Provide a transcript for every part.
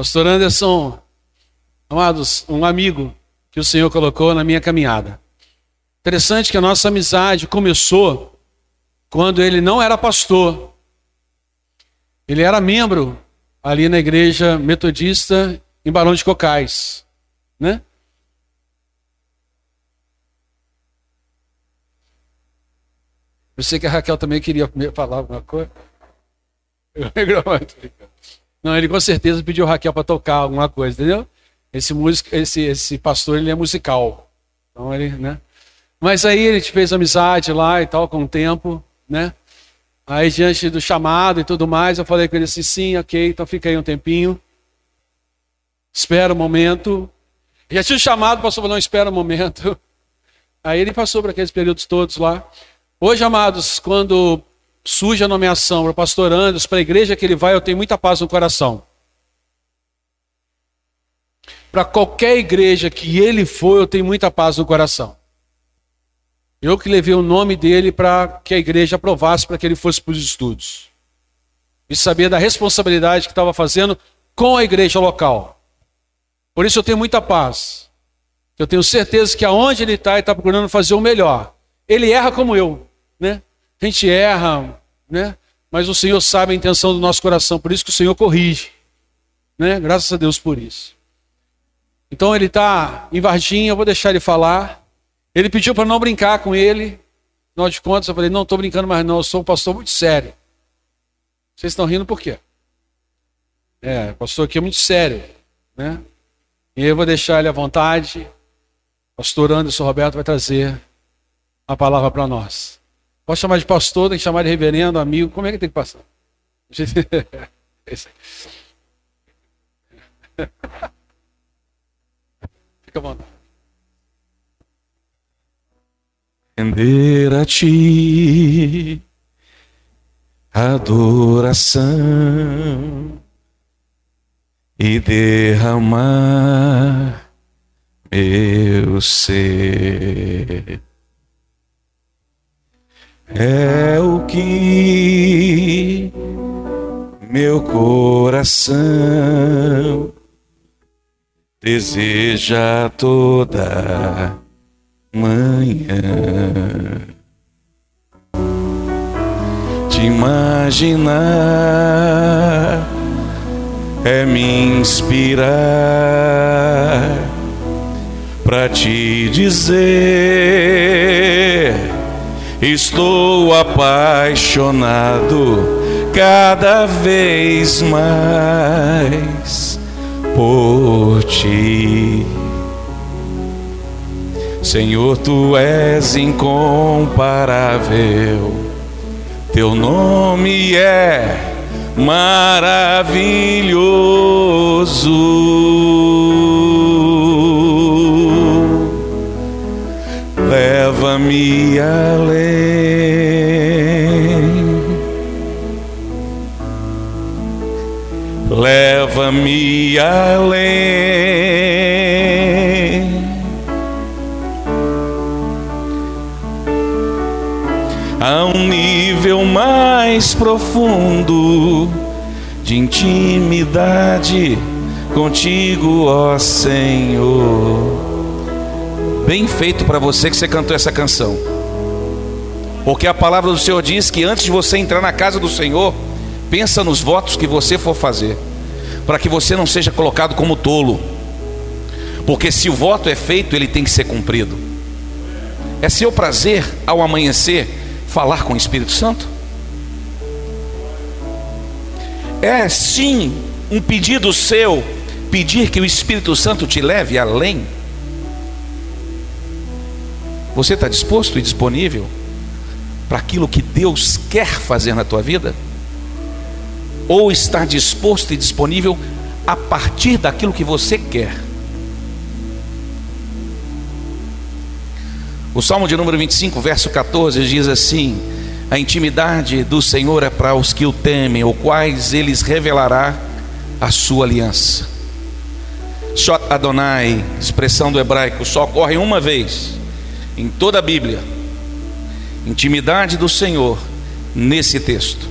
Pastor Anderson, amados, um amigo que o Senhor colocou na minha caminhada. Interessante que a nossa amizade começou quando ele não era pastor. Ele era membro ali na igreja metodista em Barão de Cocais, né? Eu sei que a Raquel também queria falar alguma coisa. Não, ele com certeza pediu Raquel para tocar alguma coisa, entendeu? Esse músico, esse, esse pastor, ele é musical. Então ele, né? Mas aí ele fez amizade lá e tal com o tempo, né? Aí diante do chamado e tudo mais, eu falei com ele assim, sim, ok, então fica aí um tempinho. Espera um momento. Já tinha chamado, falou, não, espera um momento. Aí ele passou por aqueles períodos todos lá. Hoje, amados, quando surge a nomeação para o pastor Anderson, para a igreja que ele vai, eu tenho muita paz no coração. Para qualquer igreja que ele for, eu tenho muita paz no coração. Eu que levei o nome dele para que a igreja aprovasse para que ele fosse para os estudos. E sabia da responsabilidade que estava fazendo com a igreja local. Por isso eu tenho muita paz. Eu tenho certeza que aonde ele está, ele está procurando fazer o melhor. Ele erra como eu né? A gente erra, né? Mas o Senhor sabe a intenção do nosso coração, por isso que o Senhor corrige, né? Graças a Deus por isso. Então ele está em Varginha, eu vou deixar ele falar. Ele pediu para não brincar com ele. Afinal de contas, eu falei: não estou brincando mais, não. Eu sou um pastor muito sério. Vocês estão rindo por quê? É, o pastor aqui é muito sério, né? E eu vou deixar ele à vontade. Pastor Anderson Roberto vai trazer a palavra para nós. Pode chamar de pastor, tem que chamar de reverendo, amigo. Como é que tem que passar? Fica bom. Render a ti adoração e derramar meu ser é o que meu coração deseja toda manhã. Te imaginar é me inspirar para te dizer Estou apaixonado cada vez mais por ti. Senhor, tu és incomparável, teu nome é maravilhoso. leva-me além, leva-me além. A um nível mais profundo de intimidade contigo, ó Senhor bem feito para você que você cantou essa canção. Porque a palavra do Senhor diz que antes de você entrar na casa do Senhor, pensa nos votos que você for fazer, para que você não seja colocado como tolo. Porque se o voto é feito, ele tem que ser cumprido. É seu prazer ao amanhecer falar com o Espírito Santo? É sim um pedido seu pedir que o Espírito Santo te leve além você está disposto e disponível para aquilo que Deus quer fazer na tua vida? Ou está disposto e disponível a partir daquilo que você quer? O Salmo de número 25, verso 14, diz assim: A intimidade do Senhor é para os que o temem, ou quais eles revelará a sua aliança. Shot Adonai, expressão do hebraico, só ocorre uma vez em toda a Bíblia. Intimidade do Senhor nesse texto.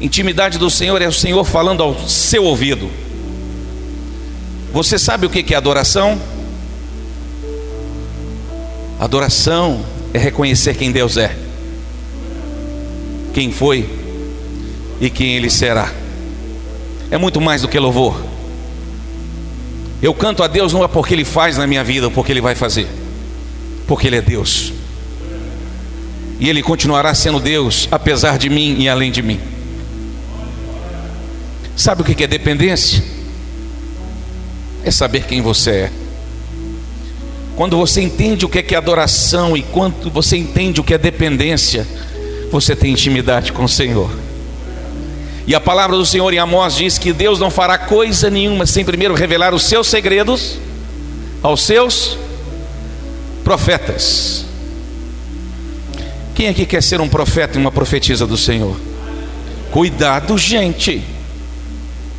Intimidade do Senhor é o Senhor falando ao seu ouvido. Você sabe o que é adoração? Adoração é reconhecer quem Deus é, quem foi e quem Ele será. É muito mais do que louvor. Eu canto a Deus não é porque Ele faz na minha vida, porque Ele vai fazer, porque Ele é Deus. E Ele continuará sendo Deus, apesar de mim e além de mim. Sabe o que é dependência? É saber quem você é. Quando você entende o que é adoração e quando você entende o que é dependência, você tem intimidade com o Senhor. E a palavra do Senhor em Amós diz que Deus não fará coisa nenhuma sem primeiro revelar os seus segredos aos seus profetas. Quem aqui quer ser um profeta e uma profetisa do Senhor? Cuidado, gente.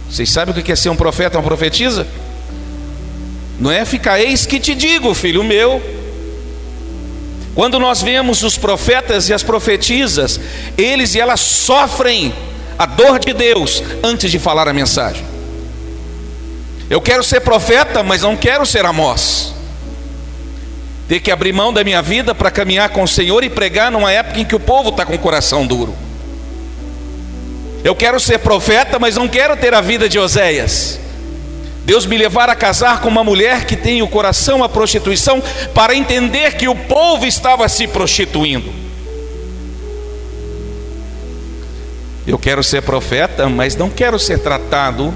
Vocês sabem o que é ser um profeta uma profetisa? Não é ficar, eis que te digo, filho meu. Quando nós vemos os profetas e as profetisas, eles e elas sofrem a dor de Deus antes de falar a mensagem. Eu quero ser profeta, mas não quero ser Amós. Ter que abrir mão da minha vida para caminhar com o Senhor e pregar numa época em que o povo está com o coração duro. Eu quero ser profeta, mas não quero ter a vida de Oséias. Deus me levar a casar com uma mulher que tem o coração à prostituição, para entender que o povo estava se prostituindo. Eu quero ser profeta, mas não quero ser tratado,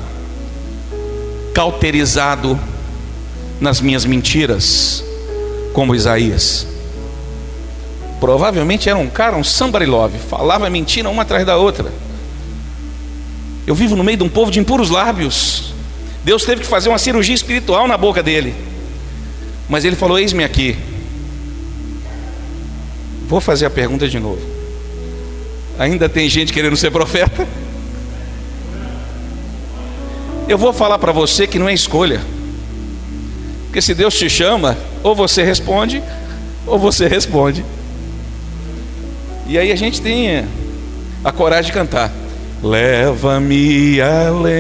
cauterizado nas minhas mentiras, como Isaías. Provavelmente era um cara, um somebody love, falava mentira uma atrás da outra. Eu vivo no meio de um povo de impuros lábios. Deus teve que fazer uma cirurgia espiritual na boca dele. Mas ele falou: Eis-me aqui. Vou fazer a pergunta de novo. Ainda tem gente querendo ser profeta? Eu vou falar para você que não é escolha. Porque se Deus te chama, ou você responde, ou você responde. E aí a gente tem a coragem de cantar. Leva-me além.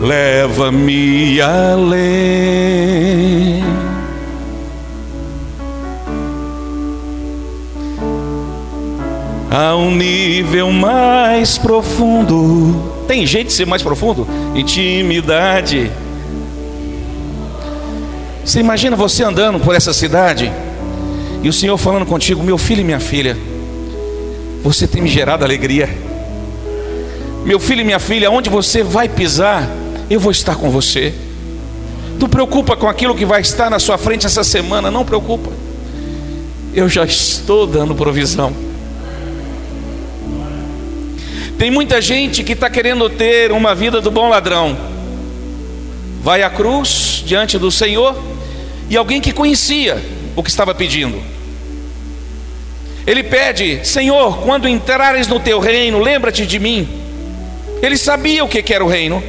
Leva-me além. a um nível mais profundo. Tem jeito de ser mais profundo? Intimidade. Você imagina você andando por essa cidade e o Senhor falando contigo, meu filho e minha filha, você tem me gerado alegria. Meu filho e minha filha, onde você vai pisar, eu vou estar com você. Não preocupa com aquilo que vai estar na sua frente essa semana, não preocupa. Eu já estou dando provisão. Tem muita gente que está querendo ter uma vida do bom ladrão. Vai à cruz diante do Senhor e alguém que conhecia o que estava pedindo. Ele pede: Senhor, quando entrares no teu reino, lembra-te de mim. Ele sabia o que era o reino,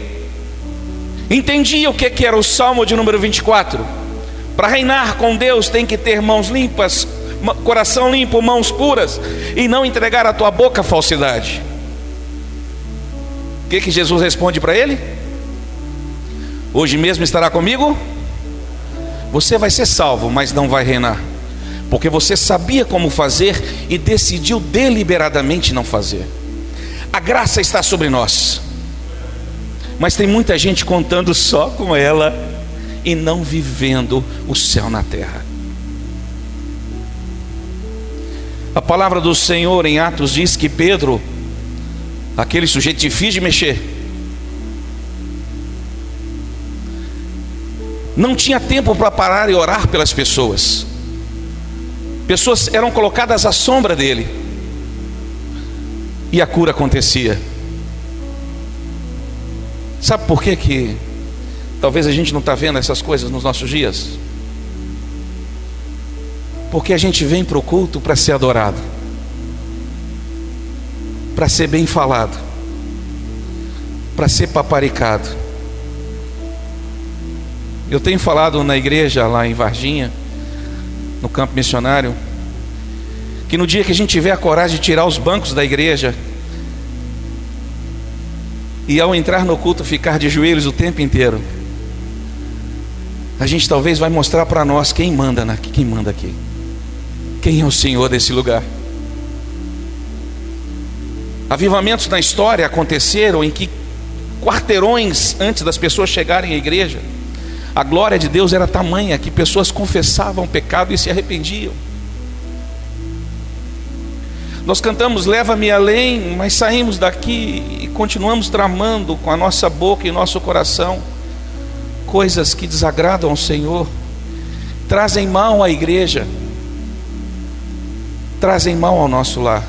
entendia o que era o salmo de número 24. Para reinar com Deus tem que ter mãos limpas, coração limpo, mãos puras, e não entregar a tua boca falsidade. O que, que Jesus responde para ele? Hoje mesmo estará comigo? Você vai ser salvo, mas não vai reinar, porque você sabia como fazer e decidiu deliberadamente não fazer. A graça está sobre nós, mas tem muita gente contando só com ela e não vivendo o céu na terra. A palavra do Senhor em Atos diz que Pedro aquele sujeito difícil de mexer. Não tinha tempo para parar e orar pelas pessoas. Pessoas eram colocadas à sombra dele. E a cura acontecia. Sabe por que que talvez a gente não está vendo essas coisas nos nossos dias? Porque a gente vem para o culto para ser adorado para ser bem falado, para ser paparicado. Eu tenho falado na igreja lá em Varginha, no campo missionário, que no dia que a gente tiver a coragem de tirar os bancos da igreja e ao entrar no culto ficar de joelhos o tempo inteiro, a gente talvez vai mostrar para nós quem manda aqui, quem manda aqui. Quem é o Senhor desse lugar? Avivamentos na história aconteceram em que quarteirões antes das pessoas chegarem à igreja, a glória de Deus era tamanha que pessoas confessavam o pecado e se arrependiam. Nós cantamos Leva-me além, mas saímos daqui e continuamos tramando com a nossa boca e nosso coração coisas que desagradam ao Senhor, trazem mal à igreja, trazem mal ao nosso lar.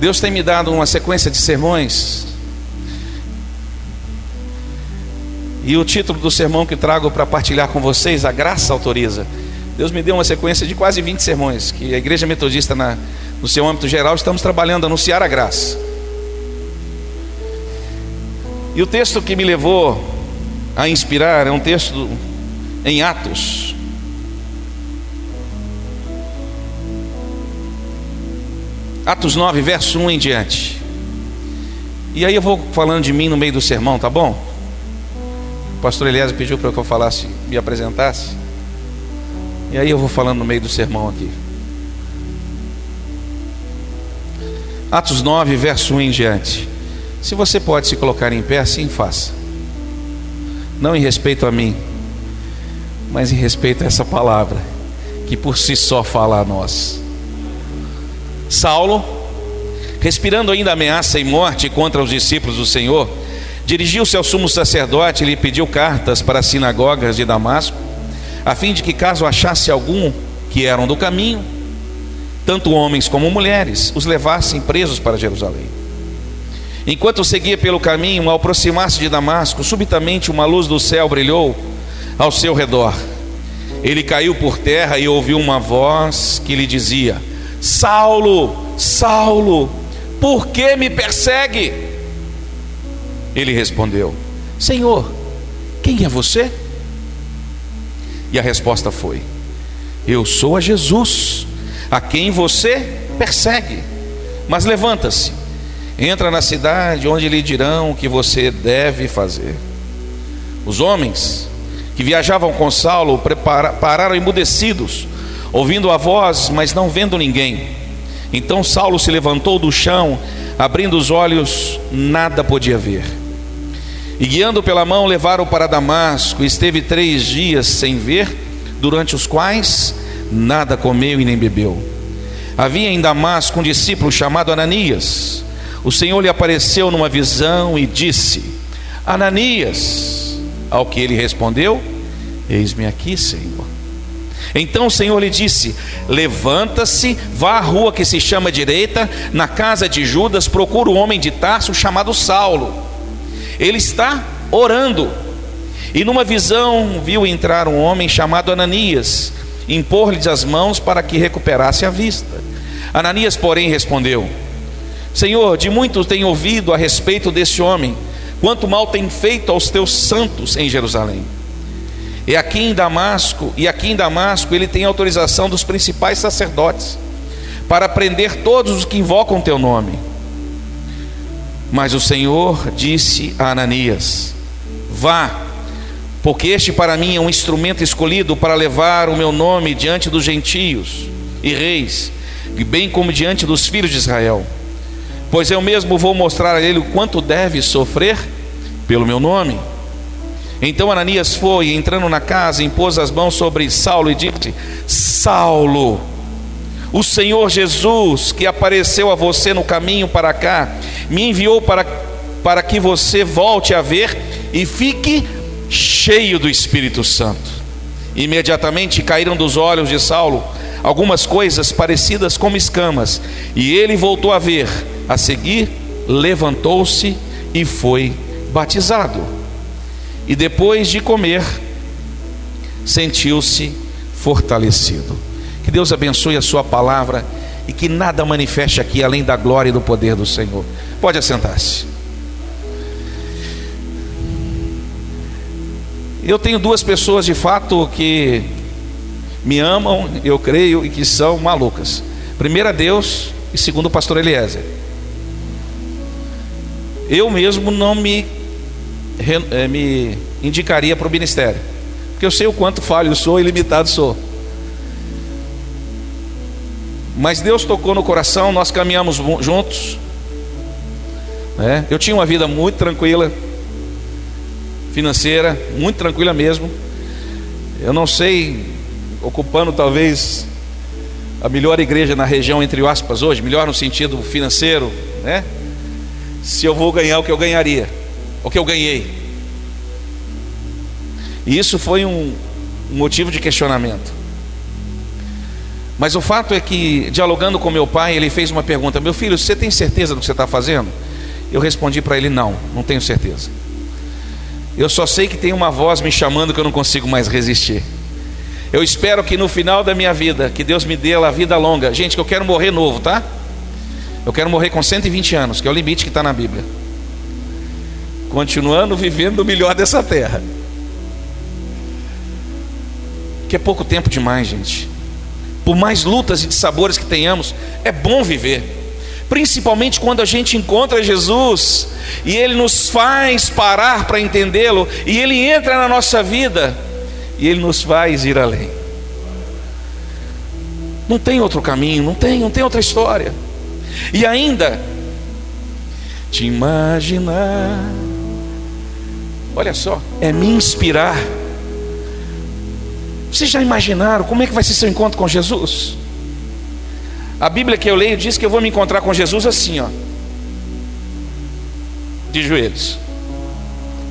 Deus tem me dado uma sequência de sermões. E o título do sermão que trago para partilhar com vocês, a graça autoriza. Deus me deu uma sequência de quase 20 sermões, que a Igreja Metodista, na, no seu âmbito geral, estamos trabalhando anunciar a graça. E o texto que me levou a inspirar é um texto em Atos. Atos 9, verso 1 em diante. E aí eu vou falando de mim no meio do sermão, tá bom? O pastor Elias pediu para que eu falasse, me apresentasse. E aí eu vou falando no meio do sermão aqui. Atos 9, verso 1 em diante. Se você pode se colocar em pé, assim faça. Não em respeito a mim, mas em respeito a essa palavra, que por si só fala a nós. Saulo, respirando ainda ameaça e morte contra os discípulos do Senhor, dirigiu-se ao sumo sacerdote e lhe pediu cartas para as sinagogas de Damasco a fim de que, caso achasse algum que eram do caminho, tanto homens como mulheres, os levassem presos para Jerusalém. Enquanto seguia pelo caminho, ao aproximar-se de Damasco, subitamente uma luz do céu brilhou ao seu redor. Ele caiu por terra e ouviu uma voz que lhe dizia: Saulo, Saulo, por que me persegue? Ele respondeu: Senhor, quem é você? E a resposta foi: Eu sou a Jesus, a quem você persegue. Mas levanta-se, entra na cidade onde lhe dirão o que você deve fazer. Os homens que viajavam com Saulo pararam emudecidos, ouvindo a voz, mas não vendo ninguém. Então Saulo se levantou do chão, abrindo os olhos, nada podia ver. E guiando pela mão, levaram para Damasco. Esteve três dias sem ver, durante os quais nada comeu e nem bebeu. Havia em Damasco um discípulo chamado Ananias. O Senhor lhe apareceu numa visão e disse: Ananias. Ao que ele respondeu: Eis-me aqui, Senhor. Então o Senhor lhe disse: Levanta-se, vá à rua que se chama direita, na casa de Judas, procura o homem de Tarso chamado Saulo ele está orando. E numa visão viu entrar um homem chamado Ananias, impor-lhes as mãos para que recuperasse a vista. Ananias, porém, respondeu: Senhor, de muito tenho ouvido a respeito desse homem, quanto mal tem feito aos teus santos em Jerusalém. E aqui em Damasco, e aqui em Damasco ele tem autorização dos principais sacerdotes para prender todos os que invocam teu nome. Mas o Senhor disse a Ananias: Vá, porque este para mim é um instrumento escolhido para levar o meu nome diante dos gentios e reis, bem como diante dos filhos de Israel. Pois eu mesmo vou mostrar a ele o quanto deve sofrer pelo meu nome. Então Ananias foi, entrando na casa, impôs as mãos sobre Saulo e disse: Saulo, o Senhor Jesus, que apareceu a você no caminho para cá, me enviou para, para que você volte a ver e fique cheio do Espírito Santo. Imediatamente caíram dos olhos de Saulo algumas coisas parecidas como escamas, e ele voltou a ver. A seguir, levantou-se e foi batizado. E depois de comer, sentiu-se fortalecido. Que Deus abençoe a Sua palavra e que nada manifeste aqui além da glória e do poder do Senhor. Pode assentar-se. Eu tenho duas pessoas de fato que me amam, eu creio, e que são malucas. Primeira, Deus e segundo o pastor Eliezer. Eu mesmo não me, eh, me indicaria para o ministério, porque eu sei o quanto falho sou e limitado sou. Mas Deus tocou no coração, nós caminhamos juntos. Né? Eu tinha uma vida muito tranquila, financeira, muito tranquila mesmo. Eu não sei, ocupando talvez a melhor igreja na região, entre aspas, hoje, melhor no sentido financeiro, né? Se eu vou ganhar o que eu ganharia, o que eu ganhei. E isso foi um motivo de questionamento. Mas o fato é que, dialogando com meu pai, ele fez uma pergunta: Meu filho, você tem certeza do que você está fazendo? Eu respondi para ele: Não, não tenho certeza. Eu só sei que tem uma voz me chamando que eu não consigo mais resistir. Eu espero que no final da minha vida, que Deus me dê a vida longa. Gente, que eu quero morrer novo, tá? Eu quero morrer com 120 anos, que é o limite que está na Bíblia. Continuando vivendo o melhor dessa terra. Que é pouco tempo demais, gente. Por mais lutas e sabores que tenhamos, é bom viver principalmente quando a gente encontra Jesus e Ele nos faz parar para entendê-lo, e Ele entra na nossa vida e Ele nos faz ir além. Não tem outro caminho, não tem, não tem outra história. E ainda, te imaginar, olha só, é me inspirar. Vocês já imaginaram como é que vai ser seu encontro com Jesus? A Bíblia que eu leio diz que eu vou me encontrar com Jesus assim, ó, de joelhos.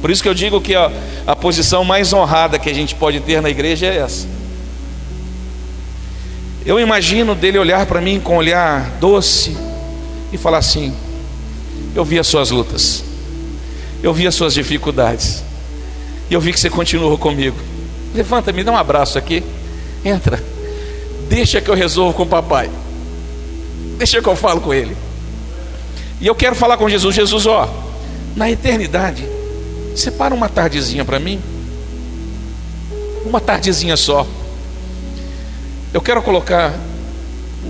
Por isso que eu digo que ó, a posição mais honrada que a gente pode ter na igreja é essa. Eu imagino dele olhar para mim com um olhar doce e falar assim: Eu vi as suas lutas, eu vi as suas dificuldades, e eu vi que você continuou comigo. Levanta, me dá um abraço aqui, entra, deixa que eu resolvo com o papai. Deixa que eu falo com ele. E eu quero falar com Jesus. Jesus, ó, na eternidade, separa uma tardezinha para mim. Uma tardezinha só. Eu quero colocar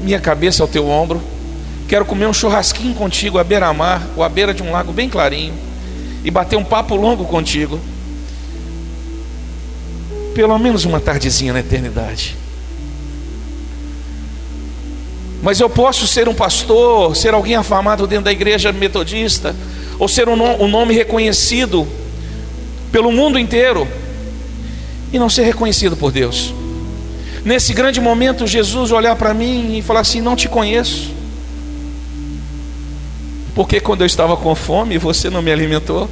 minha cabeça ao teu ombro. Quero comer um churrasquinho contigo à beira-mar, ou à beira de um lago bem clarinho, e bater um papo longo contigo. Pelo menos uma tardezinha na eternidade. Mas eu posso ser um pastor, ser alguém afamado dentro da igreja metodista, ou ser um, um nome reconhecido pelo mundo inteiro e não ser reconhecido por Deus. Nesse grande momento, Jesus olhar para mim e falar assim: Não te conheço, porque quando eu estava com fome, você não me alimentou,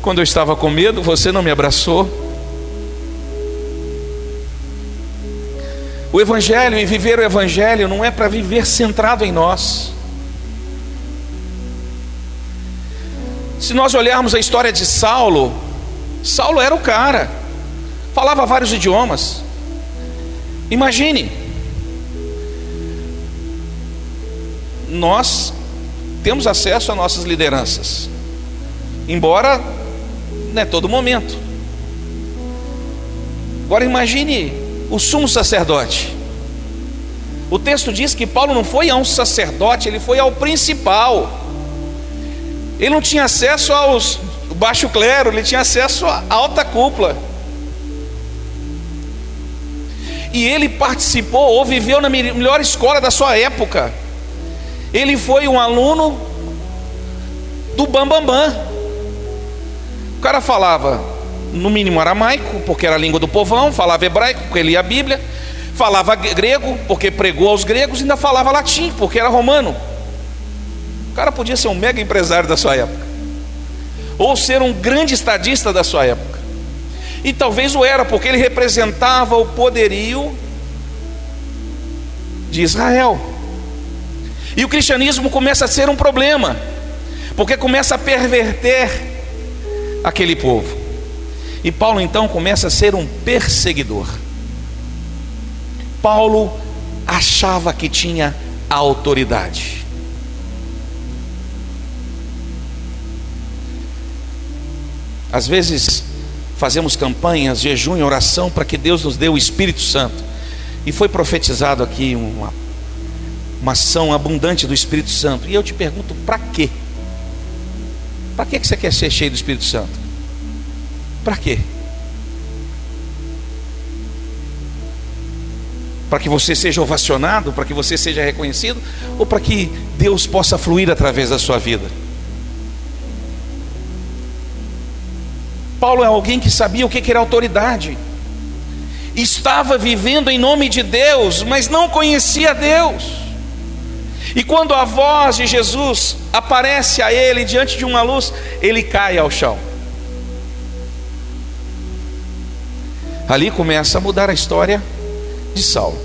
quando eu estava com medo, você não me abraçou. O Evangelho e viver o Evangelho não é para viver centrado em nós. Se nós olharmos a história de Saulo, Saulo era o cara, falava vários idiomas. Imagine, nós temos acesso a nossas lideranças, embora não é todo momento. Agora imagine o sumo sacerdote. O texto diz que Paulo não foi a um sacerdote, ele foi ao principal. Ele não tinha acesso aos baixo clero, ele tinha acesso à alta cúpula. E ele participou ou viveu na melhor escola da sua época. Ele foi um aluno do Bambambam. Bam, bam. O cara falava no mínimo aramaico, porque era a língua do povão, falava hebraico, porque lia a Bíblia, falava grego, porque pregou aos gregos, e ainda falava latim, porque era romano. O cara podia ser um mega empresário da sua época, ou ser um grande estadista da sua época, e talvez o era, porque ele representava o poderio de Israel. E o cristianismo começa a ser um problema, porque começa a perverter aquele povo. E Paulo então começa a ser um perseguidor. Paulo achava que tinha autoridade. Às vezes fazemos campanhas, jejum e oração para que Deus nos dê o Espírito Santo. E foi profetizado aqui uma, uma ação abundante do Espírito Santo. E eu te pergunto, para quê? Para que você quer ser cheio do Espírito Santo? Para quê? Para que você seja ovacionado, para que você seja reconhecido, ou para que Deus possa fluir através da sua vida? Paulo é alguém que sabia o que era autoridade, estava vivendo em nome de Deus, mas não conhecia Deus. E quando a voz de Jesus aparece a ele diante de uma luz, ele cai ao chão. Ali começa a mudar a história de Saulo.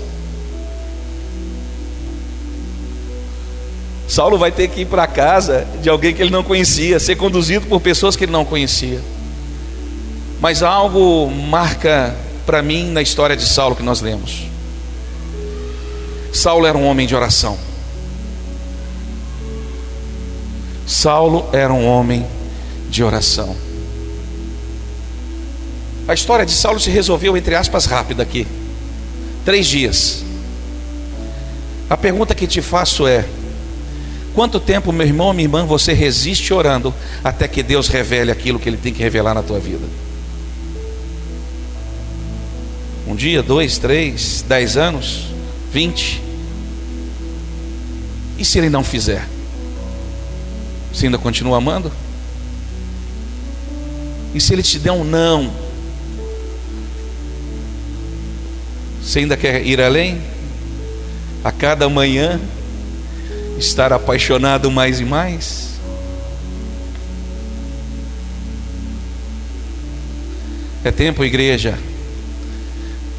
Saulo vai ter que ir para casa de alguém que ele não conhecia, ser conduzido por pessoas que ele não conhecia. Mas algo marca para mim na história de Saulo que nós lemos. Saulo era um homem de oração. Saulo era um homem de oração. A história de Saulo se resolveu, entre aspas, rápida aqui. Três dias. A pergunta que te faço é: quanto tempo, meu irmão, minha irmã, você resiste orando até que Deus revele aquilo que Ele tem que revelar na tua vida? Um dia, dois, três, dez anos, vinte. E se ele não fizer? Você ainda continua amando? E se ele te der um não? Você ainda quer ir além? A cada manhã estar apaixonado mais e mais? É tempo, igreja,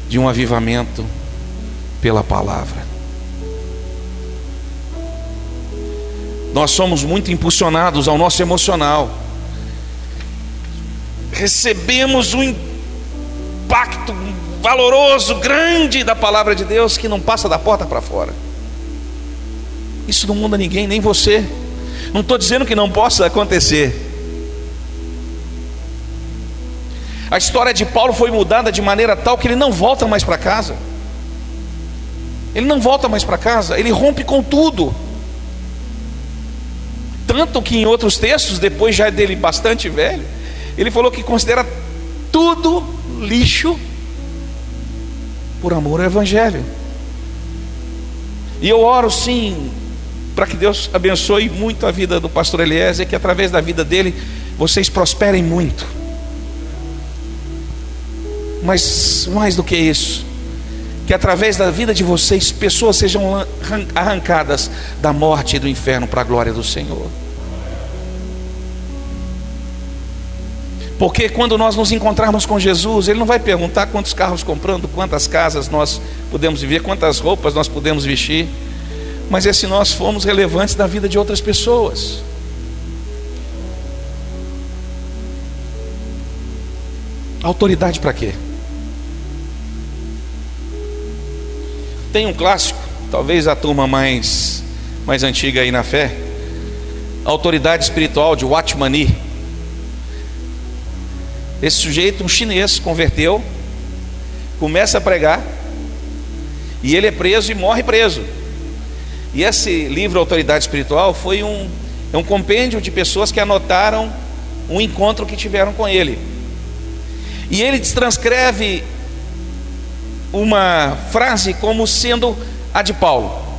de um avivamento pela palavra. Nós somos muito impulsionados ao nosso emocional. Recebemos um impacto valoroso, grande da palavra de Deus que não passa da porta para fora. Isso não muda ninguém, nem você. Não estou dizendo que não possa acontecer. A história de Paulo foi mudada de maneira tal que ele não volta mais para casa. Ele não volta mais para casa, ele rompe com tudo. Tanto que em outros textos, depois já dele bastante velho, ele falou que considera tudo lixo por amor ao Evangelho. E eu oro sim, para que Deus abençoe muito a vida do pastor Eliezer, que através da vida dele vocês prosperem muito. Mas mais do que isso, que através da vida de vocês, pessoas sejam arrancadas da morte e do inferno para a glória do Senhor. Porque quando nós nos encontrarmos com Jesus, Ele não vai perguntar quantos carros comprando, quantas casas nós podemos viver, quantas roupas nós podemos vestir, mas é se nós formos relevantes na vida de outras pessoas. Autoridade para quê? Tem um clássico, talvez a turma mais, mais antiga aí na fé, Autoridade Espiritual de Watmani. Esse sujeito, um chinês, converteu, começa a pregar, e ele é preso e morre preso. E esse livro Autoridade Espiritual foi um, é um compêndio de pessoas que anotaram um encontro que tiveram com ele. E ele transcreve uma frase como sendo a de Paulo.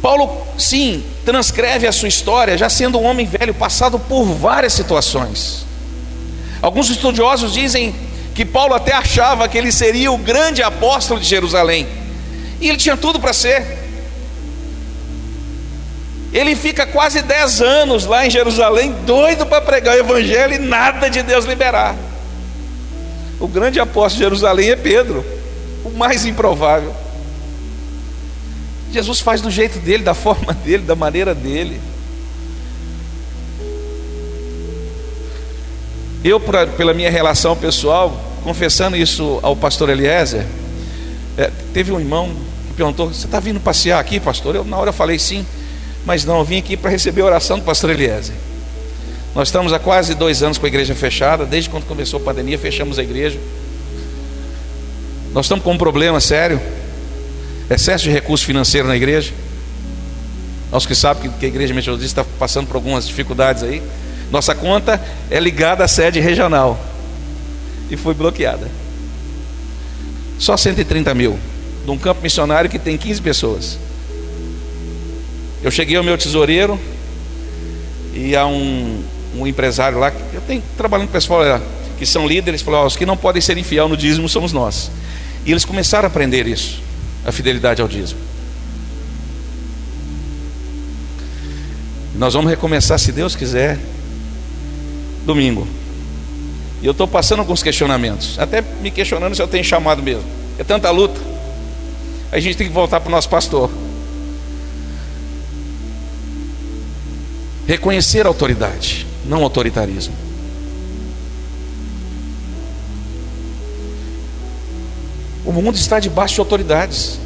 Paulo, sim, transcreve a sua história já sendo um homem velho, passado por várias situações. Alguns estudiosos dizem que Paulo até achava que ele seria o grande apóstolo de Jerusalém, e ele tinha tudo para ser. Ele fica quase dez anos lá em Jerusalém, doido para pregar o Evangelho e nada de Deus liberar. O grande apóstolo de Jerusalém é Pedro, o mais improvável. Jesus faz do jeito dele, da forma dele, da maneira dele. Eu, pra, pela minha relação pessoal, confessando isso ao pastor Eliezer, é, teve um irmão que perguntou: Você está vindo passear aqui, pastor? Eu, na hora, falei sim, mas não, eu vim aqui para receber a oração do pastor Eliezer. Nós estamos há quase dois anos com a igreja fechada, desde quando começou a pandemia, fechamos a igreja. Nós estamos com um problema sério. Excesso de recurso financeiro na igreja. Aos que sabem que a igreja metodista está passando por algumas dificuldades aí. Nossa conta é ligada à sede regional e foi bloqueada. Só 130 mil, de um campo missionário que tem 15 pessoas. Eu cheguei ao meu tesoureiro e há um, um empresário lá, eu tenho trabalhando com pessoal que são líderes, falou: oh, os que não podem ser infiel no dízimo somos nós. E eles começaram a aprender isso, a fidelidade ao dízimo. Nós vamos recomeçar, se Deus quiser, domingo. E eu estou passando alguns questionamentos, até me questionando se eu tenho chamado mesmo. É tanta luta. A gente tem que voltar para o nosso pastor. Reconhecer a autoridade, não autoritarismo. O mundo está debaixo de autoridades.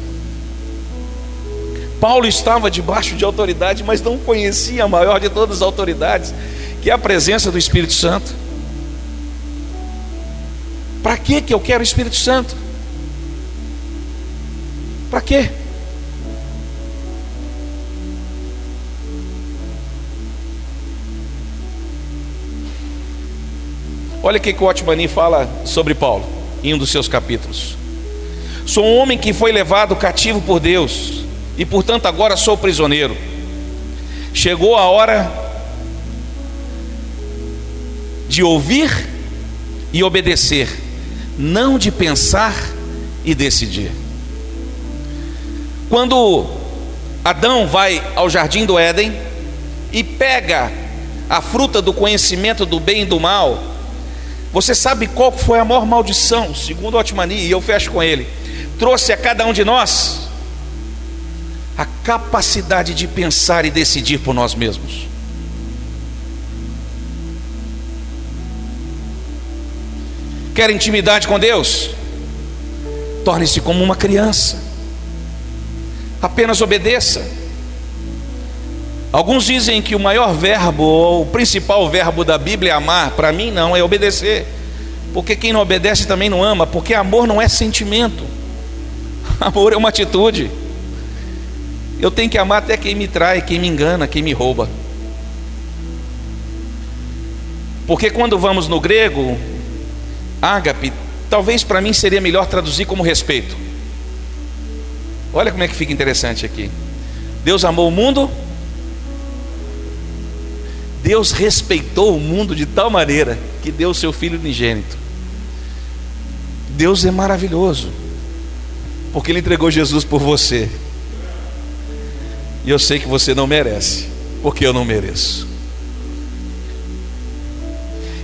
Paulo estava debaixo de autoridade, mas não conhecia a maior de todas as autoridades, que é a presença do Espírito Santo. Para que que eu quero o Espírito Santo? Para quê? Olha o que o Otmani fala sobre Paulo em um dos seus capítulos. Sou um homem que foi levado cativo por Deus e, portanto, agora sou prisioneiro. Chegou a hora de ouvir e obedecer, não de pensar e decidir. Quando Adão vai ao jardim do Éden e pega a fruta do conhecimento do bem e do mal, você sabe qual foi a maior maldição, segundo Otmani, e eu fecho com ele trouxe a cada um de nós a capacidade de pensar e decidir por nós mesmos. Quer intimidade com Deus? Torne-se como uma criança. Apenas obedeça. Alguns dizem que o maior verbo, ou o principal verbo da Bíblia é amar. Para mim, não, é obedecer. Porque quem não obedece também não ama. Porque amor não é sentimento. Amor é uma atitude. Eu tenho que amar até quem me trai, quem me engana, quem me rouba. Porque quando vamos no grego, ágape, talvez para mim seria melhor traduzir como respeito. Olha como é que fica interessante aqui. Deus amou o mundo, Deus respeitou o mundo de tal maneira que deu o seu filho unigênito. Deus é maravilhoso porque Ele entregou Jesus por você. E eu sei que você não merece, porque eu não mereço.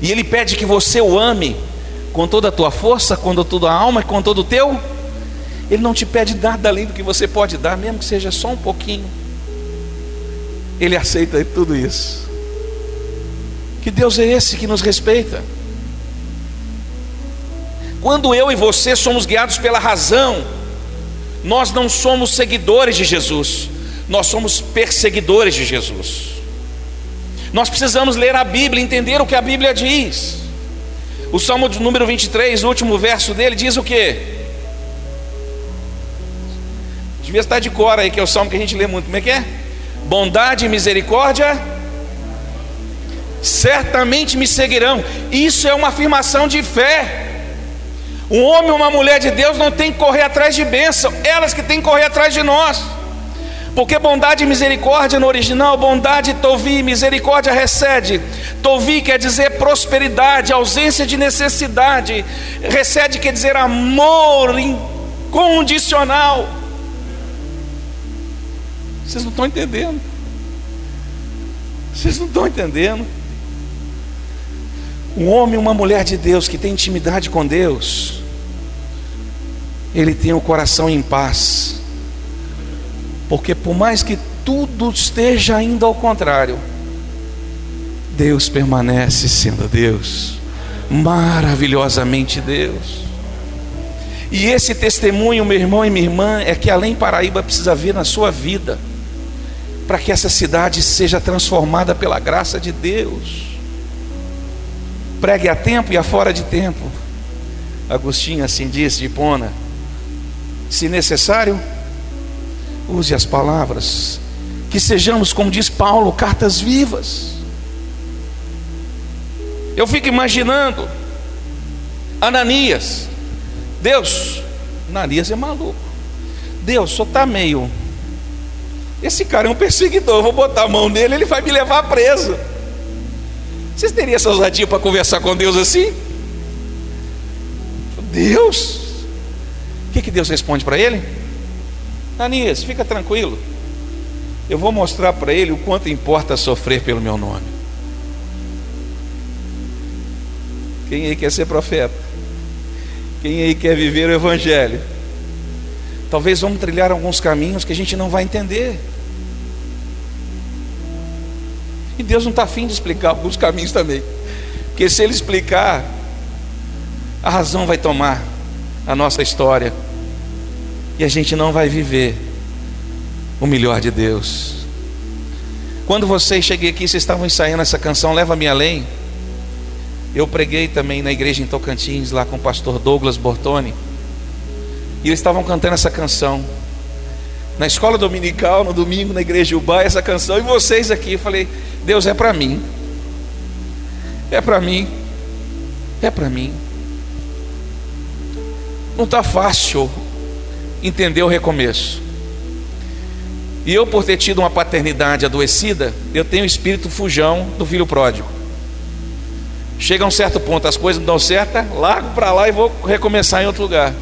E Ele pede que você o ame com toda a tua força, com toda a alma e com todo o teu. Ele não te pede nada além do que você pode dar, mesmo que seja só um pouquinho. Ele aceita tudo isso. Que Deus é esse que nos respeita? Quando eu e você somos guiados pela razão, nós não somos seguidores de Jesus, nós somos perseguidores de Jesus. Nós precisamos ler a Bíblia, entender o que a Bíblia diz. O Salmo número 23, o último verso dele, diz o que? Devia estar de cor aí, que é o salmo que a gente lê muito. Como é que é? Bondade e misericórdia certamente me seguirão. Isso é uma afirmação de fé. Um homem ou uma mulher de Deus não tem que correr atrás de bênção, elas que têm que correr atrás de nós. Porque bondade e misericórdia no original, bondade, tovi, misericórdia recede. Tovi quer dizer prosperidade, ausência de necessidade. Recede quer dizer amor incondicional. Vocês não estão entendendo. Vocês não estão entendendo. Um homem, uma mulher de Deus que tem intimidade com Deus, ele tem o coração em paz. Porque por mais que tudo esteja indo ao contrário, Deus permanece sendo Deus, maravilhosamente Deus. E esse testemunho, meu irmão e minha irmã, é que além Paraíba precisa vir na sua vida, para que essa cidade seja transformada pela graça de Deus. Pregue a tempo e a fora de tempo. Agostinho assim disse de Pona se necessário, use as palavras, que sejamos, como diz Paulo, cartas vivas. Eu fico imaginando Ananias, Deus, Ananias é maluco. Deus, só está meio. Esse cara é um perseguidor, eu vou botar a mão nele, ele vai me levar preso. Vocês teriam essa ousadia para conversar com Deus assim? Deus, o que, que Deus responde para ele? Ananias, fica tranquilo. Eu vou mostrar para ele o quanto importa sofrer pelo meu nome. Quem aí quer ser profeta? Quem aí quer viver o Evangelho? Talvez vamos trilhar alguns caminhos que a gente não vai entender. E Deus não está afim de explicar alguns caminhos também. Porque se Ele explicar, a razão vai tomar a nossa história. E a gente não vai viver o melhor de Deus. Quando vocês cheguei aqui, vocês estavam ensaiando essa canção Leva-me Além. Eu preguei também na igreja em Tocantins, lá com o pastor Douglas Bortoni. E eles estavam cantando essa canção. Na escola dominical, no domingo, na igreja Ubá, essa canção. E vocês aqui, eu falei, Deus é para mim. É para mim. É para mim. Não está fácil entender o recomeço. E eu, por ter tido uma paternidade adoecida, eu tenho o espírito fujão do filho pródigo. Chega a um certo ponto, as coisas não dão certo, largo para lá e vou recomeçar em outro lugar.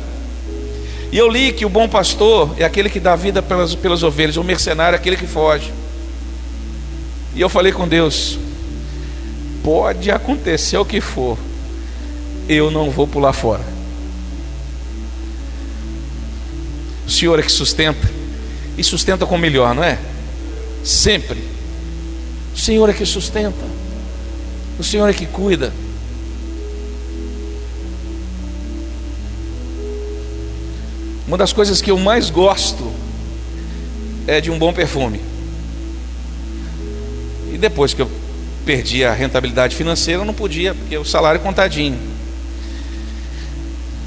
E eu li que o bom pastor é aquele que dá vida pelas, pelas ovelhas, o mercenário é aquele que foge. E eu falei com Deus: pode acontecer o que for, eu não vou pular fora. O Senhor é que sustenta, e sustenta com melhor, não é? Sempre. O Senhor é que sustenta. O Senhor é que cuida. Uma das coisas que eu mais gosto é de um bom perfume. E depois que eu perdi a rentabilidade financeira, eu não podia, porque o salário é contadinho.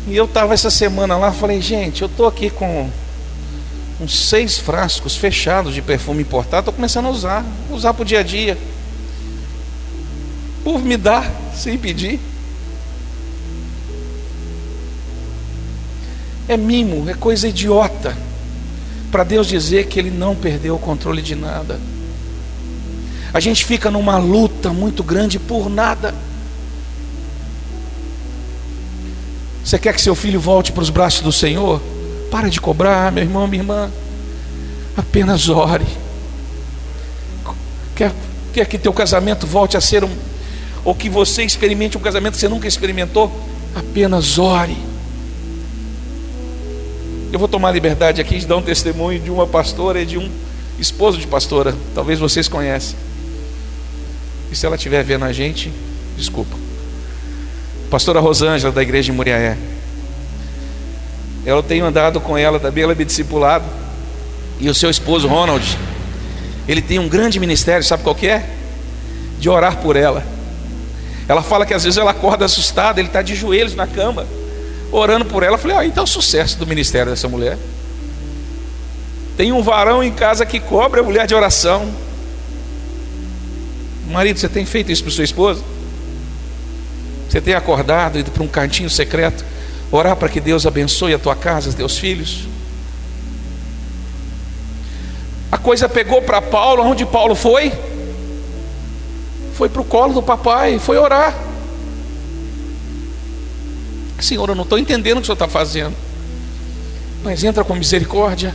E eu estava essa semana lá, falei, gente, eu estou aqui com uns seis frascos fechados de perfume importado, estou começando a usar, usar para o dia a dia. Por me dar sem pedir. É mimo, é coisa idiota. Para Deus dizer que Ele não perdeu o controle de nada. A gente fica numa luta muito grande por nada. Você quer que seu filho volte para os braços do Senhor? Para de cobrar, meu irmão, minha irmã. Apenas ore. Quer, quer que teu casamento volte a ser um, ou que você experimente um casamento que você nunca experimentou, apenas ore. Eu vou tomar liberdade aqui de dar um testemunho de uma pastora e de um esposo de pastora, talvez vocês conhecem. E se ela estiver vendo a gente, desculpa. Pastora Rosângela da igreja de Muriaé. Eu tenho andado com ela, também ela é discipulado. E o seu esposo Ronald, ele tem um grande ministério, sabe qual que é? De orar por ela. Ela fala que às vezes ela acorda assustada, ele está de joelhos na cama, orando por ela. Eu falei, ah, então é o sucesso do ministério dessa mulher. Tem um varão em casa que cobra a mulher de oração. Marido, você tem feito isso para sua esposa? Você tem acordado, ido para um cantinho secreto, orar para que Deus abençoe a tua casa, os teus filhos? A coisa pegou para Paulo, onde Paulo foi? foi para o colo do papai, foi orar. Senhor, eu não estou entendendo o que o Senhor está fazendo. Mas entra com misericórdia.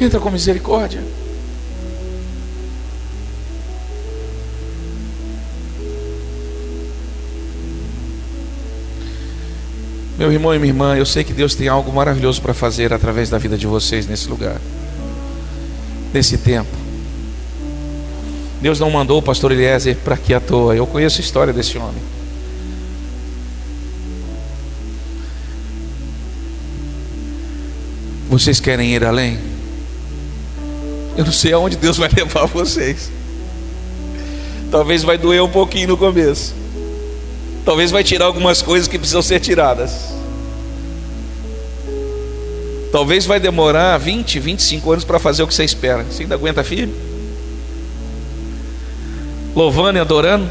Entra com misericórdia. Meu irmão e minha irmã, eu sei que Deus tem algo maravilhoso para fazer através da vida de vocês nesse lugar, nesse tempo. Deus não mandou o pastor Eliezer para aqui à toa. Eu conheço a história desse homem. Vocês querem ir além? Eu não sei aonde Deus vai levar vocês. Talvez vai doer um pouquinho no começo. Talvez vai tirar algumas coisas que precisam ser tiradas. Talvez vai demorar 20, 25 anos para fazer o que você espera. Você ainda aguenta firme? Louvando e adorando?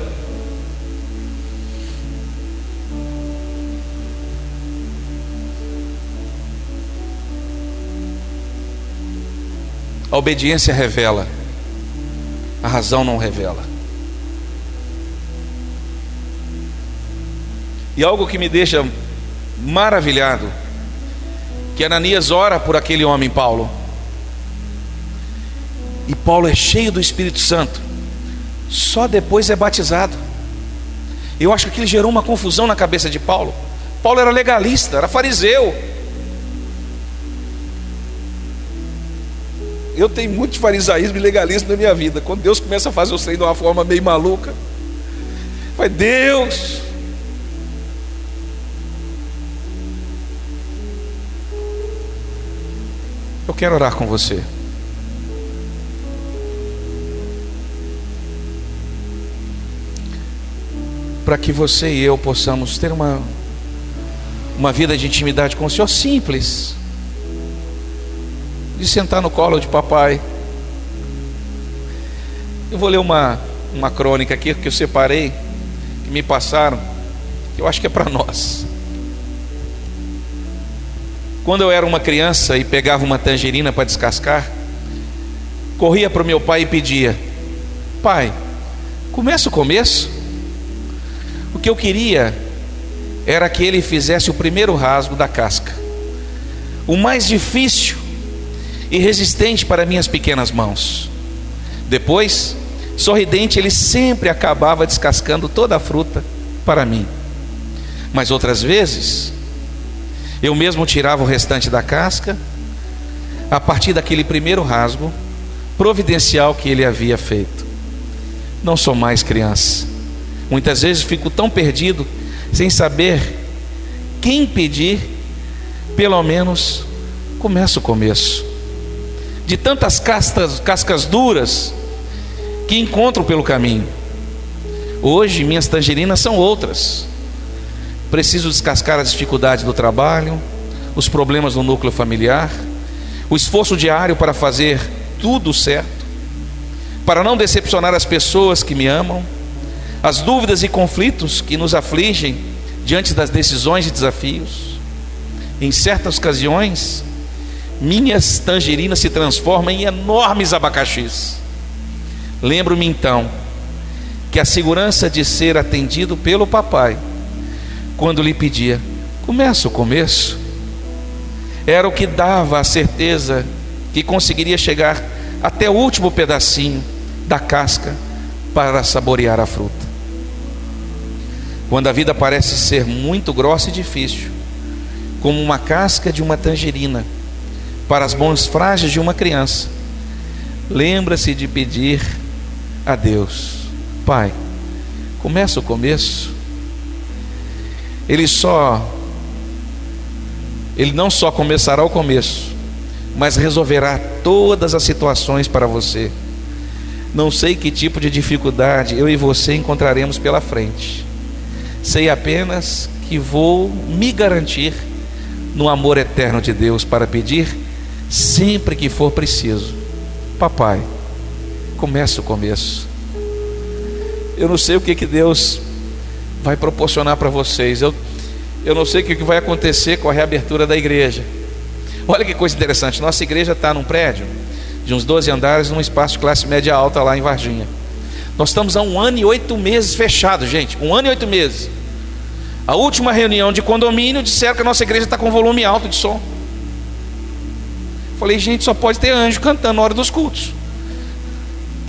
A obediência revela, a razão não revela. E algo que me deixa maravilhado, que Ananias ora por aquele homem Paulo. E Paulo é cheio do Espírito Santo. Só depois é batizado. Eu acho que aquilo gerou uma confusão na cabeça de Paulo. Paulo era legalista, era fariseu. Eu tenho muito farisaísmo e legalismo na minha vida. Quando Deus começa a fazer o trem de uma forma meio maluca, vai Deus, Eu quero orar com você. Para que você e eu possamos ter uma, uma vida de intimidade com o Senhor simples. De sentar no colo de papai. Eu vou ler uma, uma crônica aqui que eu separei, que me passaram, que eu acho que é para nós. Quando eu era uma criança e pegava uma tangerina para descascar, corria para o meu pai e pedia: Pai, começa o começo. O que eu queria era que ele fizesse o primeiro rasgo da casca, o mais difícil e resistente para minhas pequenas mãos. Depois, sorridente, ele sempre acabava descascando toda a fruta para mim. Mas outras vezes, eu mesmo tirava o restante da casca, a partir daquele primeiro rasgo providencial que ele havia feito. Não sou mais criança. Muitas vezes fico tão perdido, sem saber quem pedir, pelo menos começa o começo. De tantas castas, cascas duras que encontro pelo caminho. Hoje minhas tangerinas são outras. Preciso descascar as dificuldades do trabalho, os problemas no núcleo familiar, o esforço diário para fazer tudo certo, para não decepcionar as pessoas que me amam, as dúvidas e conflitos que nos afligem diante das decisões e desafios. Em certas ocasiões, minhas tangerinas se transformam em enormes abacaxis. Lembro-me então que a segurança de ser atendido pelo papai quando lhe pedia, começa o começo. Era o que dava a certeza que conseguiria chegar até o último pedacinho da casca para saborear a fruta. Quando a vida parece ser muito grossa e difícil, como uma casca de uma tangerina para as mãos frágeis de uma criança, lembra-se de pedir a Deus: Pai, começa o começo ele só ele não só começará o começo, mas resolverá todas as situações para você. Não sei que tipo de dificuldade eu e você encontraremos pela frente. Sei apenas que vou me garantir no amor eterno de Deus para pedir sempre que for preciso. Papai, começa o começo. Eu não sei o que que Deus vai proporcionar para vocês. Eu, eu não sei o que vai acontecer com a reabertura da igreja. Olha que coisa interessante, nossa igreja está num prédio de uns 12 andares, num espaço de classe média alta lá em Varginha. Nós estamos há um ano e oito meses fechados, gente. Um ano e oito meses. A última reunião de condomínio disseram que a nossa igreja está com volume alto de som. Falei, gente, só pode ter anjo cantando na hora dos cultos.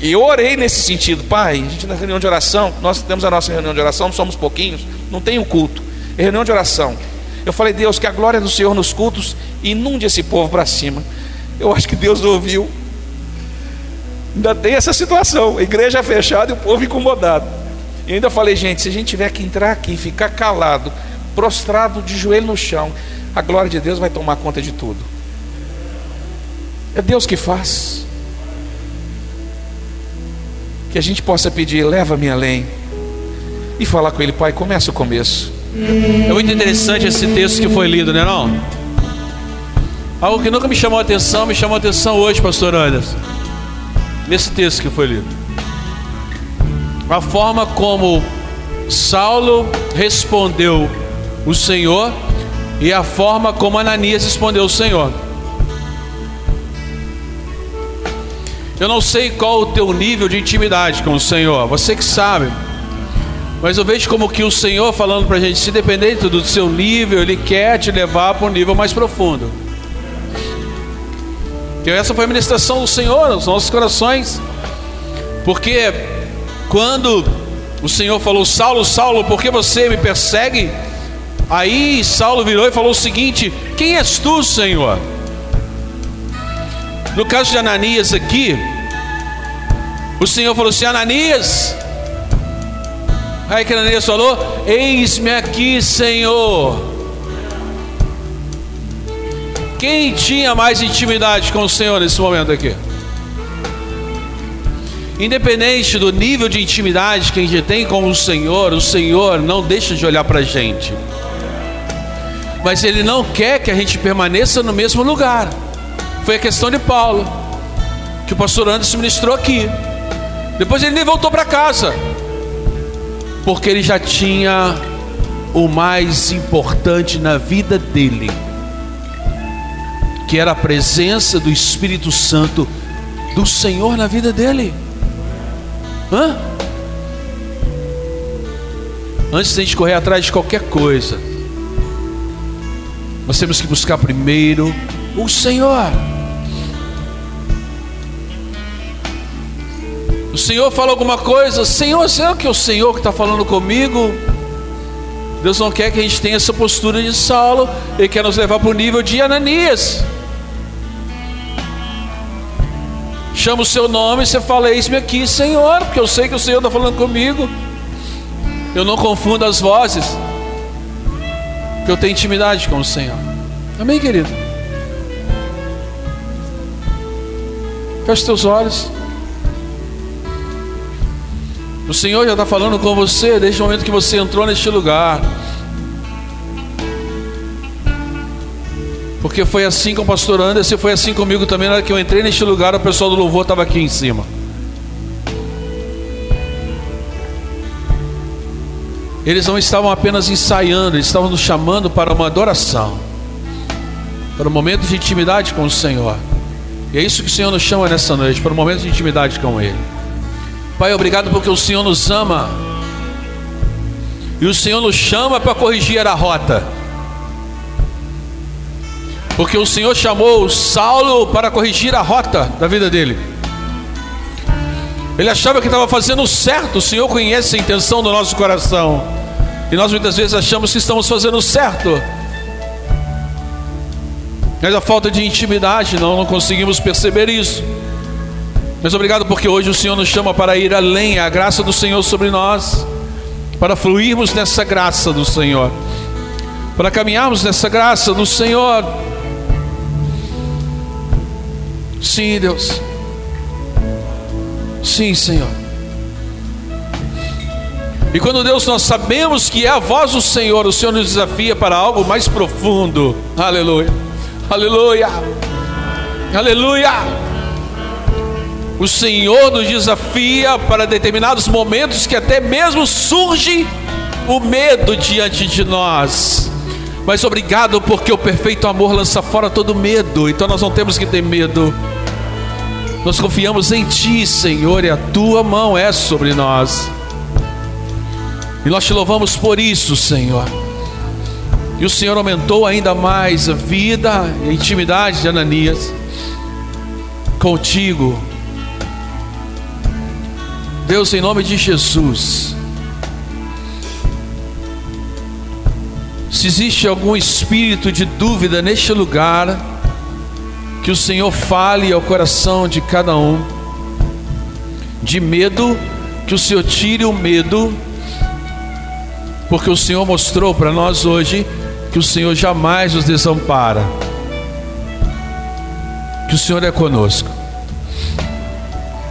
E eu orei nesse sentido, pai, a gente na reunião de oração, nós temos a nossa reunião de oração, somos pouquinhos, não tem o culto, é reunião de oração. Eu falei, Deus, que a glória do Senhor nos cultos inunde esse povo para cima. Eu acho que Deus ouviu. Ainda tem essa situação, igreja fechada e o povo incomodado. E ainda falei, gente, se a gente tiver que entrar aqui, ficar calado, prostrado de joelho no chão, a glória de Deus vai tomar conta de tudo. É Deus que faz que a gente possa pedir, leva-me além, e falar com Ele, Pai, começa o começo. É muito interessante esse texto que foi lido, né? Não? Algo que nunca me chamou a atenção, me chamou a atenção hoje, pastor Anderson. Nesse texto que foi lido. A forma como Saulo respondeu o Senhor e a forma como Ananias respondeu o Senhor. Eu não sei qual o teu nível de intimidade com o Senhor, você que sabe. Mas eu vejo como que o Senhor falando para a gente, se dependente do seu nível, Ele quer te levar para um nível mais profundo. Então essa foi a ministração do Senhor nos nossos corações. Porque quando o Senhor falou, Saulo, Saulo, por que você me persegue? Aí Saulo virou e falou o seguinte: Quem és tu, Senhor? No caso de Ananias aqui, o Senhor falou assim: Ananias. Aí que Ananias falou: Eis-me aqui, Senhor. Quem tinha mais intimidade com o Senhor nesse momento aqui? Independente do nível de intimidade que a gente tem com o Senhor, o Senhor não deixa de olhar para a gente. Mas Ele não quer que a gente permaneça no mesmo lugar. Foi a questão de Paulo, que o pastor Anderson ministrou aqui. Depois ele nem voltou para casa, porque ele já tinha o mais importante na vida dele, que era a presença do Espírito Santo do Senhor na vida dele. Hã? Antes de a gente correr atrás de qualquer coisa, nós temos que buscar primeiro o Senhor. Senhor fala alguma coisa, Senhor, será que é o Senhor que está falando comigo? Deus não quer que a gente tenha essa postura de Saulo, Ele quer nos levar para o nível de Ananias. Chama o seu nome e você fala: Eis-me aqui, Senhor, porque eu sei que o Senhor está falando comigo. Eu não confundo as vozes, porque eu tenho intimidade com o Senhor. Amém, querido? Feche teus olhos. O Senhor já está falando com você desde o momento que você entrou neste lugar. Porque foi assim com o pastor Anderson, foi assim comigo também. Na hora que eu entrei neste lugar, o pessoal do louvor estava aqui em cima. Eles não estavam apenas ensaiando, eles estavam nos chamando para uma adoração, para um momento de intimidade com o Senhor. E é isso que o Senhor nos chama nessa noite, para um momento de intimidade com Ele. Pai, obrigado porque o Senhor nos ama. E o Senhor nos chama para corrigir a rota. Porque o Senhor chamou Saulo para corrigir a rota da vida dele. Ele achava que estava fazendo certo. O Senhor conhece a intenção do nosso coração. E nós muitas vezes achamos que estamos fazendo certo. Mas a falta de intimidade, não, não conseguimos perceber isso. Mas obrigado porque hoje o Senhor nos chama para ir além, a graça do Senhor sobre nós, para fluirmos nessa graça do Senhor, para caminharmos nessa graça do Senhor. Sim, Deus. Sim, Senhor. E quando Deus nós sabemos que é a voz do Senhor, o Senhor nos desafia para algo mais profundo. Aleluia. Aleluia. Aleluia. O Senhor nos desafia para determinados momentos que até mesmo surge o medo diante de nós. Mas obrigado porque o perfeito amor lança fora todo medo. Então nós não temos que ter medo. Nós confiamos em Ti, Senhor, e a Tua mão é sobre nós. E nós te louvamos por isso, Senhor. E o Senhor aumentou ainda mais a vida e a intimidade de Ananias contigo Deus, em nome de Jesus, se existe algum espírito de dúvida neste lugar, que o Senhor fale ao coração de cada um, de medo, que o Senhor tire o medo, porque o Senhor mostrou para nós hoje que o Senhor jamais nos desampara, que o Senhor é conosco.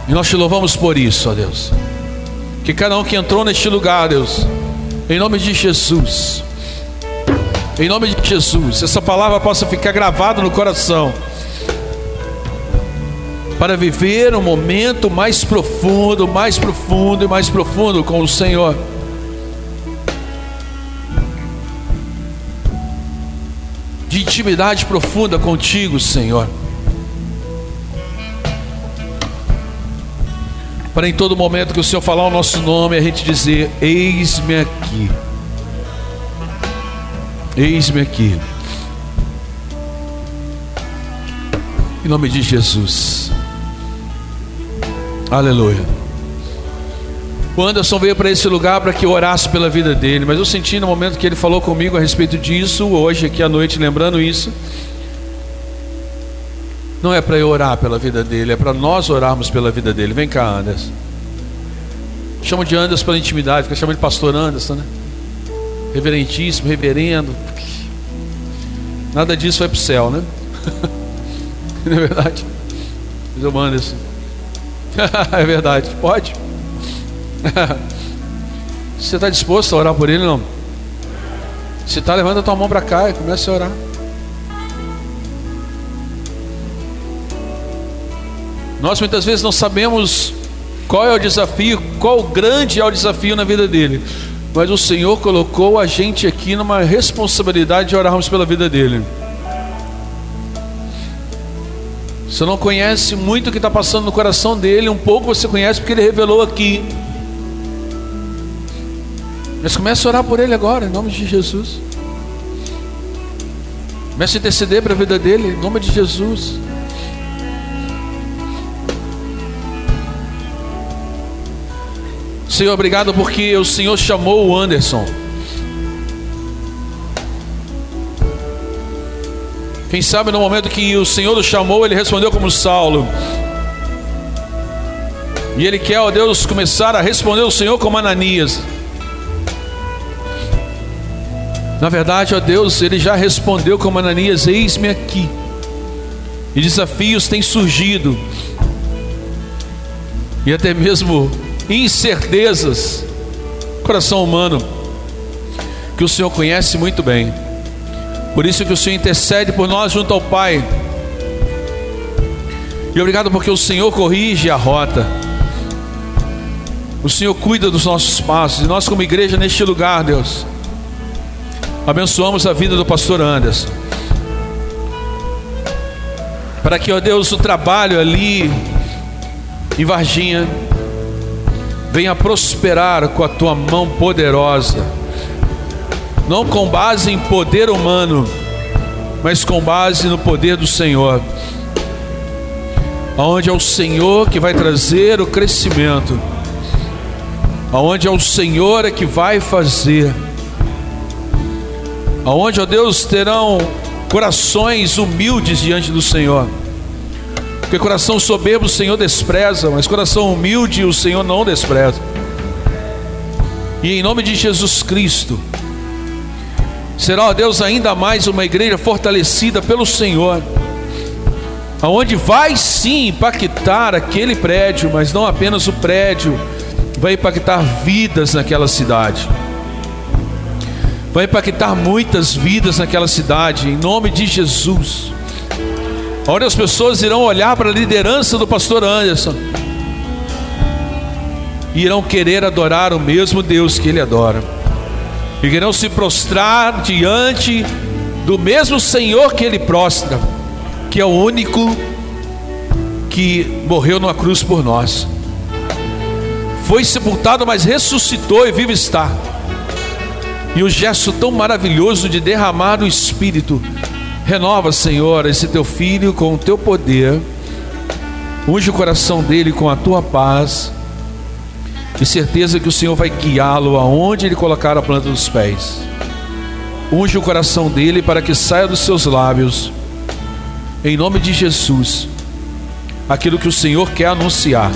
E nós te louvamos por isso, ó Deus. Que cada um que entrou neste lugar, Deus, em nome de Jesus, Em nome de Jesus, essa palavra possa ficar gravada no coração. Para viver um momento mais profundo, mais profundo e mais profundo com o Senhor. De intimidade profunda contigo, Senhor. Para em todo momento que o Senhor falar o nosso nome, a gente dizer: Eis-me aqui. Eis-me aqui. Em nome de Jesus. Aleluia. O Anderson veio para esse lugar para que eu orasse pela vida dele, mas eu senti no momento que ele falou comigo a respeito disso, hoje aqui à noite, lembrando isso. Não é para eu orar pela vida dele, é para nós orarmos pela vida dele. Vem cá, Anderson. Chama de Anderson pela intimidade, fica chamando de pastor Anderson, né? reverentíssimo, reverendo. Nada disso vai para o céu, né? Não é verdade? Mas eu isso. é verdade, pode? Você está disposto a orar por ele não? Se está, levanta a tua mão para cá e começa a orar. Nós muitas vezes não sabemos qual é o desafio, qual grande é o desafio na vida dele mas o Senhor colocou a gente aqui numa responsabilidade de orarmos pela vida dele. Você não conhece muito o que está passando no coração dele, um pouco você conhece porque ele revelou aqui. Mas comece a orar por ele agora, em nome de Jesus. Comece a interceder para a vida dele, em nome de Jesus. Senhor, obrigado porque o Senhor chamou o Anderson. Quem sabe no momento que o Senhor o chamou, ele respondeu como Saulo. E ele quer, ó Deus, começar a responder o Senhor como Ananias. Na verdade, ó Deus, ele já respondeu como Ananias: Eis-me aqui. E desafios têm surgido. E até mesmo incertezas, coração humano, que o Senhor conhece muito bem. Por isso que o Senhor intercede por nós junto ao Pai. E obrigado porque o Senhor corrige a rota. O Senhor cuida dos nossos passos. E nós, como igreja neste lugar, Deus, abençoamos a vida do pastor Anderson. Para que, ó Deus, o trabalho ali em Varginha venha prosperar com a tua mão poderosa, não com base em poder humano, mas com base no poder do Senhor, aonde é o Senhor que vai trazer o crescimento, aonde é o Senhor é que vai fazer, aonde, ó Deus, terão corações humildes diante do Senhor porque coração soberbo o Senhor despreza, mas coração humilde o Senhor não despreza. E em nome de Jesus Cristo, será, ó Deus, ainda mais uma igreja fortalecida pelo Senhor, aonde vai sim impactar aquele prédio, mas não apenas o prédio, vai impactar vidas naquela cidade. Vai impactar muitas vidas naquela cidade, em nome de Jesus onde as pessoas irão olhar para a liderança do pastor Anderson e irão querer adorar o mesmo Deus que ele adora, e irão se prostrar diante do mesmo Senhor que ele prostra, que é o único que morreu numa cruz por nós, foi sepultado, mas ressuscitou e vive está. E o gesto tão maravilhoso de derramar o Espírito Renova, Senhor, esse teu filho com o teu poder. Unge o coração dele com a tua paz. E certeza que o Senhor vai guiá-lo aonde ele colocar a planta dos pés. Unge o coração dele para que saia dos seus lábios, em nome de Jesus, aquilo que o Senhor quer anunciar.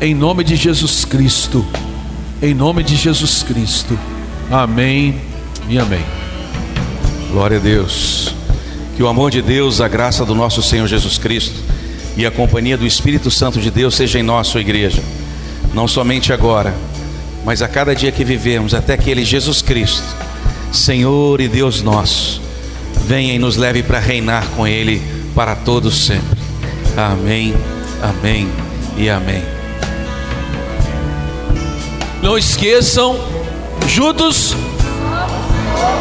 Em nome de Jesus Cristo. Em nome de Jesus Cristo. Amém e amém. Glória a Deus. Que o amor de Deus, a graça do nosso Senhor Jesus Cristo e a companhia do Espírito Santo de Deus seja em nossa igreja, não somente agora, mas a cada dia que vivemos, até que Ele, Jesus Cristo, Senhor e Deus nosso, venha e nos leve para reinar com Ele para todos sempre. Amém, amém e amém. Não esqueçam, juntos,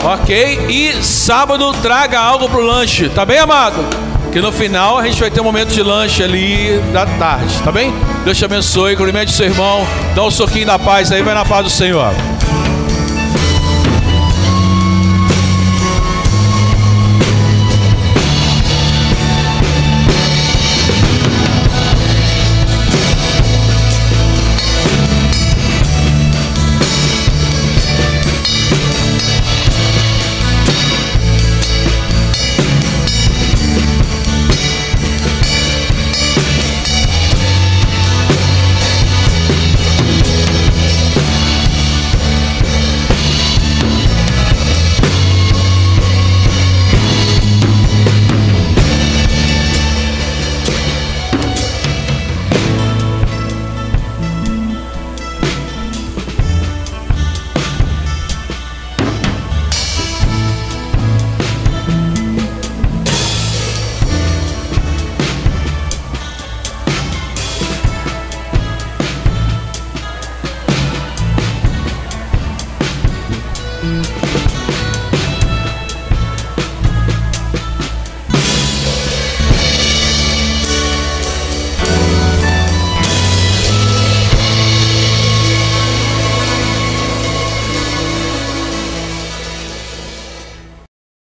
ok? E sábado traga algo para o lanche, tá bem, amado? Que no final a gente vai ter um momento de lanche ali da tarde, tá bem? Deus te abençoe, cumprimente seu irmão, dá um soquinho da paz aí, vai na paz do Senhor.